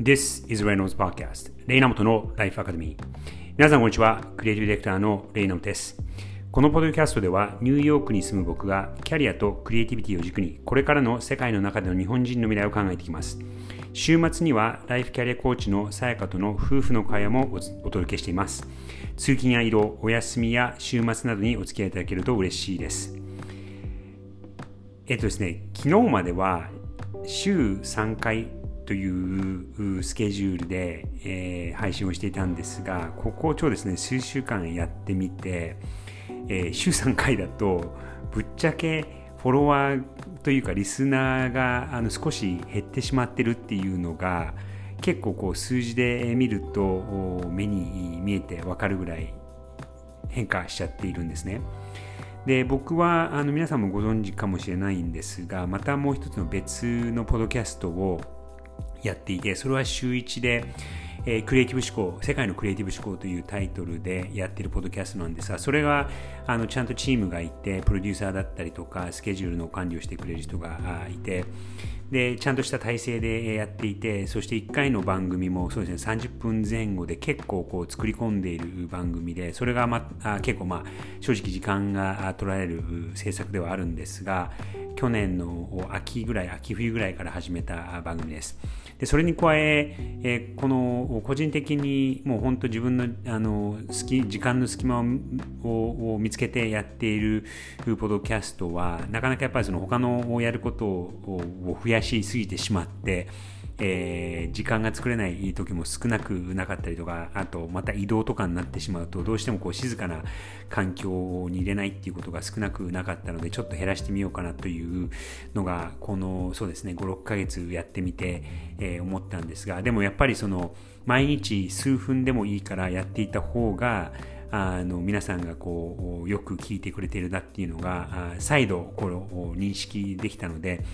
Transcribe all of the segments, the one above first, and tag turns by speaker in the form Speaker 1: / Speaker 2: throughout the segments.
Speaker 1: This is Reynolds Podcast レイナモトのライフアカデミー皆さんこんにちはクリエイティブディレクターのレイナモトです。このポッドキャストではニューヨークに住む僕がキャリアとクリエイティビティを軸にこれからの世界の中での日本人の未来を考えていきます。週末にはライフキャリアコーチのさやかとの夫婦の会話もお届けしています。通勤や移動、お休みや週末などにお付き合いいただけると嬉しいです。えっとですね、昨日までは週3回というスケジュールで、えー、配信をしていたんですが、ここをちょうですね、数週間やってみて、えー、週3回だと、ぶっちゃけフォロワーというかリスナーがあの少し減ってしまってるっていうのが、結構こう数字で見ると目に見えてわかるぐらい変化しちゃっているんですね。で僕はあの皆さんもご存知かもしれないんですがまたもう一つの別のポドキャストをやっていて、それは週1で、えー、クリエイティブ思考、世界のクリエイティブ思考というタイトルでやってるポッドキャストなんですが、それがあのちゃんとチームがいて、プロデューサーだったりとか、スケジュールの管理をしてくれる人がいて、で、ちゃんとした体制でやっていて、そして1回の番組もそうですね、30分前後で結構こう作り込んでいる番組で、それが、ま、あ結構まあ正直時間が取られる制作ではあるんですが、去年の秋ぐらい、秋冬ぐらいから始めた番組です。でそれに加ええこの個人的にもう本当自分のあの好き時間の隙間を見つけてやっているポッドキャストはなかなかやっぱりその他のやることを増やしすぎてしまってえー、時間が作れない時も少なくなかったりとか、あとまた移動とかになってしまうと、どうしてもこう静かな環境に入れないっていうことが少なくなかったので、ちょっと減らしてみようかなといううのが、このそうですね、5、6ヶ月やってみて、えー、思ったんですが、でもやっぱりその、毎日数分でもいいからやっていた方が、あの皆さんがこうよく聞いてくれているなっていうのが再度これを認識できたので、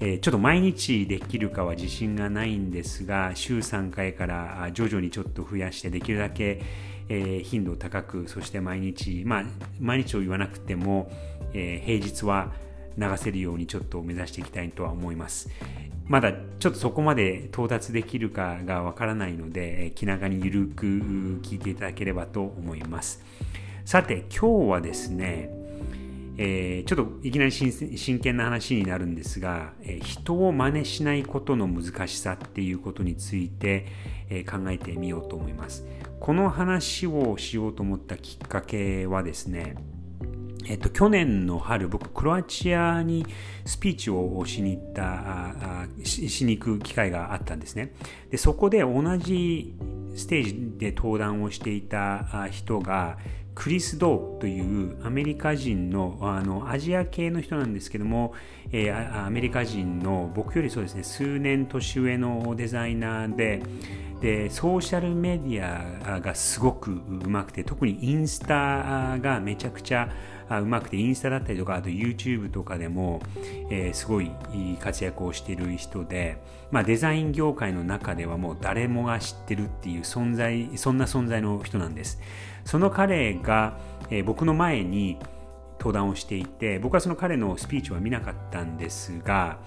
Speaker 1: えちょっと毎日できるかは自信がないんですが週3回から徐々にちょっと増やしてできるだけ、え頻度を高くそして毎日まあ毎日を言わなくても、え平日は流せるようにちょっと目指していきたいとは思います。まだちょっとそこまで到達できるかがわからないので、気長にゆるく聞いていただければと思います。さて、今日はですね、えー、ちょっといきなり真剣な話になるんですが、えー、人を真似しないことの難しさっていうことについて、えー、考えてみようと思います。この話をしようと思ったきっかけはですね、えっと、去年の春、僕、クロアチアにスピーチをしに行った、ししに行く機会があったんですね。で、そこで同じステージで登壇をしていた人が、クリス・ドーというアメリカ人のあのアジア系の人なんですけども、えー、アメリカ人の僕よりそうですね数年年上のデザイナーででソーシャルメディアがすごくうまくて特にインスタがめちゃくちゃうまくてインスタだったりとかあと YouTube とかでも、えー、すごい活躍をしている人で、まあ、デザイン業界の中ではもう誰もが知ってるっていう存在そんな存在の人なんです。その彼が、えー、僕の前に登壇をしていて僕はその彼のスピーチは見なかったんですが、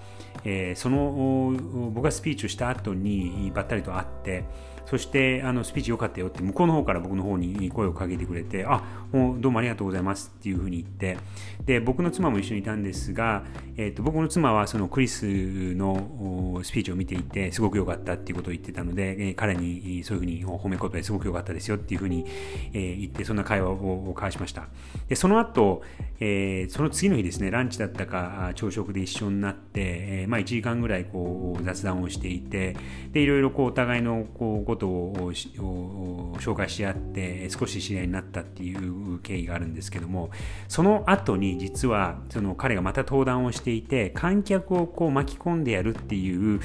Speaker 1: えー、その僕がスピーチをした後にばったりと会ってそしてあのスピーチ良かったよって向こうの方から僕の方に声をかけてくれてあどうもありがとうございますっていうふうに言ってで僕の妻も一緒にいたんですが、えーと、僕の妻はそのクリスのスピーチを見ていてすごく良かったっていうことを言ってたので、えー、彼にそういうふうに褒め言葉ですごく良かったですよっていうふうに、えー、言ってそんな会話を交わしました。でその後、えー、その次の日ですねランチだったか朝食で一緒になって、えーまあ、1時間ぐらいこう雑談をしていてでいろいろこうお互いのこうことを紹介し合って少し知り合いになったっていう経緯があるんですけどもその後に実はその彼がまた登壇をしていて観客をこう巻き込んでやるっていう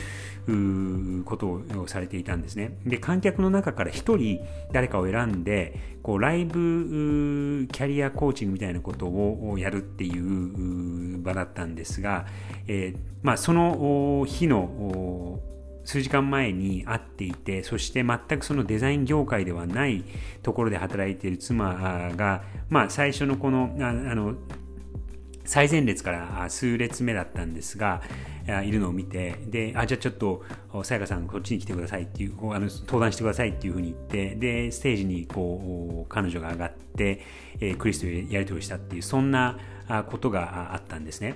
Speaker 1: ことをされていたんですね。で観客の中から1人誰かを選んでこうライブキャリアコーチングみたいなことをやるっていう場だったんですが、えーまあ、その日の数時間前に会っていて、そして全くそのデザイン業界ではないところで働いている妻が、まあ最初のこの、あの、最前列から数列目だったんですが、いるのを見て、で、あ、じゃあちょっと、さやかさんこっちに来てくださいっていう、あの登壇してくださいっていうふうに言って、で、ステージにこう、彼女が上がって、えクリスとやり取りしたっていう、そんなことがあったんですね。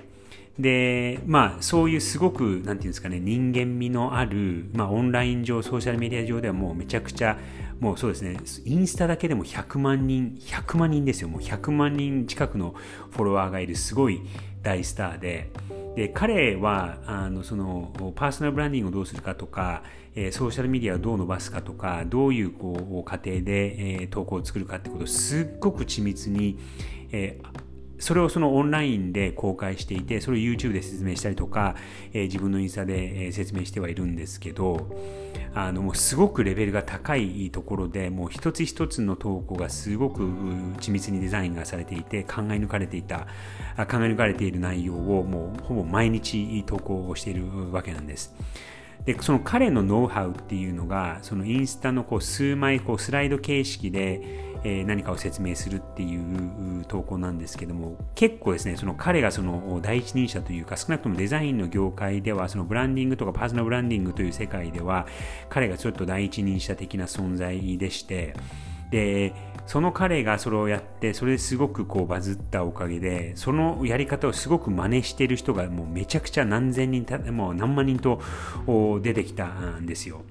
Speaker 1: で、まあ、そういうすごく、なんていうんですかね、人間味のある、まあ、オンライン上、ソーシャルメディア上ではもうめちゃくちゃ、もうそうですね、インスタだけでも100万人、100万人ですよ、もう100万人近くのフォロワーがいるすごい大スターで、で彼はあのそのパーソナルブランディングをどうするかとか、えー、ソーシャルメディアをどう伸ばすかとかどういうこう過程で、えー、投稿を作るかってことをすっごく緻密に、えー、それをそのオンラインで公開していて、それを YouTube で説明したりとか、えー、自分のインスタで、説明してはいるんですけど、あの、もうすごくレベルが高いところで、もう一つ一つの投稿がすごく緻密にデザインがされていて、考え抜かれていた、考え抜かれている内容をもうほぼ毎日投稿をしているわけなんです。でその彼のノウハウっていうのがそのインスタのこう数枚こうスライド形式で、え何かを説明するっていう投稿なんですけども結構ですねその彼がその第一人者というか少なくともデザインの業界ではそのブランディングとかパーソナルブランディングという世界では彼がちょっと第一人者的な存在でしてでその彼がそれをやってそれですごくこうバズったおかげでそのやり方をすごく真似している人がもうめちゃくちゃ何千人もう何万人と出てきたんですよ。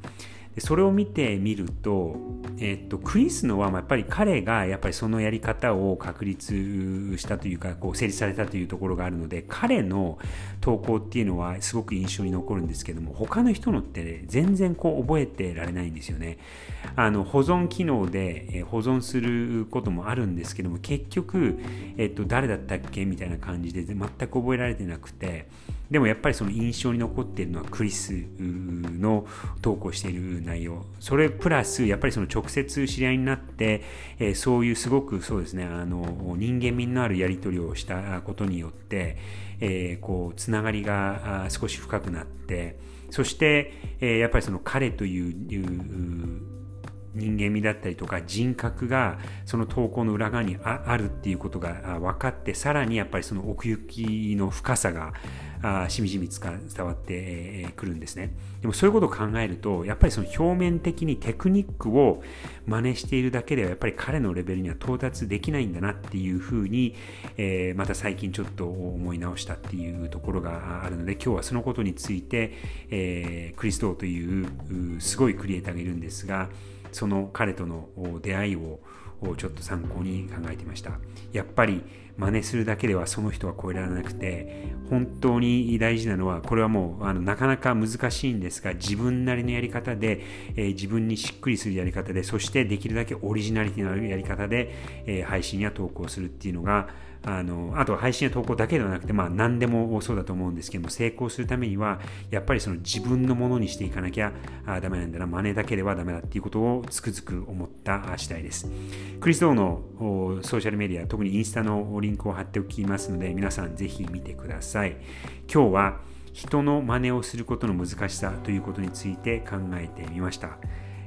Speaker 1: でそれを見てみると、えっと、クリスのはやっぱり彼がやっぱりそのやり方を確立したというかこう成立されたというところがあるので彼の投稿っていうのはすごく印象に残るんですけども他の人のって、全然こう覚えてられないんですよね。あの保存機能で保存することもあるんですけども結局、えっと、誰だったっけみたいな感じで全く覚えられてなくてでもやっぱりその印象に残っているのはクリスの投稿している内容それプラスやっぱりその直接知り合いになって、えー、そういうすごくそうですねあの人間味のあるやり取りをしたことによって、えー、こうつながりが少し深くなってそして、えー、やっぱりその彼という人間味だったりとか人格がその投稿の裏側にあるっていうことが分かってさらにやっぱりその奥行きの深さがしみじみ伝わってくるんですね。でもそういうことを考えるとやっぱりその表面的にテクニックを真似しているだけではやっぱり彼のレベルには到達できないんだなっていうふうに、えー、また最近ちょっと思い直したっていうところがあるので今日はそのことについて、えー、クリストーというすごいクリエイターがいるんですがその彼との出会いををちょっと参考に考えてました。やっぱり真似するだけではその人は超えられなくて本当に大事なのはこれはもうあのなかなか難しいんですが自分なりのやり方で、えー、自分にしっくりするやり方でそしてできるだけオリジナリティのあるやり方で、えー、配信や投稿するっていうのがあのあとは配信や投稿だけではなくて、まあ、何でもそうだと思うんですけども成功するためにはやっぱりその自分のものにしていかなきゃダメなんだな真似だけではダメだっていうことをつくづく思った次第です。クリスドーのソーシャルメディア特にインスタのリンクを貼っておきますので皆さんぜひ見てください。今日は人の真似をすることの難しさということについて考えてみました。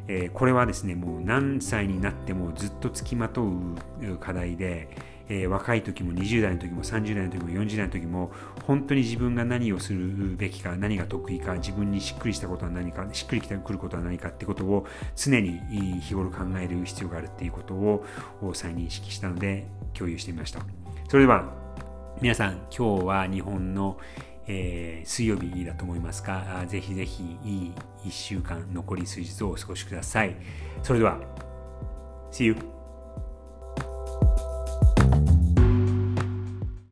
Speaker 1: えこれはですねもう何歳になってもずっとつきまとう課題でえー、若い時も20代の時も30代の時も40代の時も本当に自分が何をするべきか何が得意か自分にしっくりしたことは何かしっくりきてくることは何かってことを常に日頃考える必要があるっていうことを再認識したので共有してみましたそれでは皆さん今日は日本のえー、水曜日だと思いますが、ぜひぜひいい1週間、残り数日をお過ごしください。それでは、See you!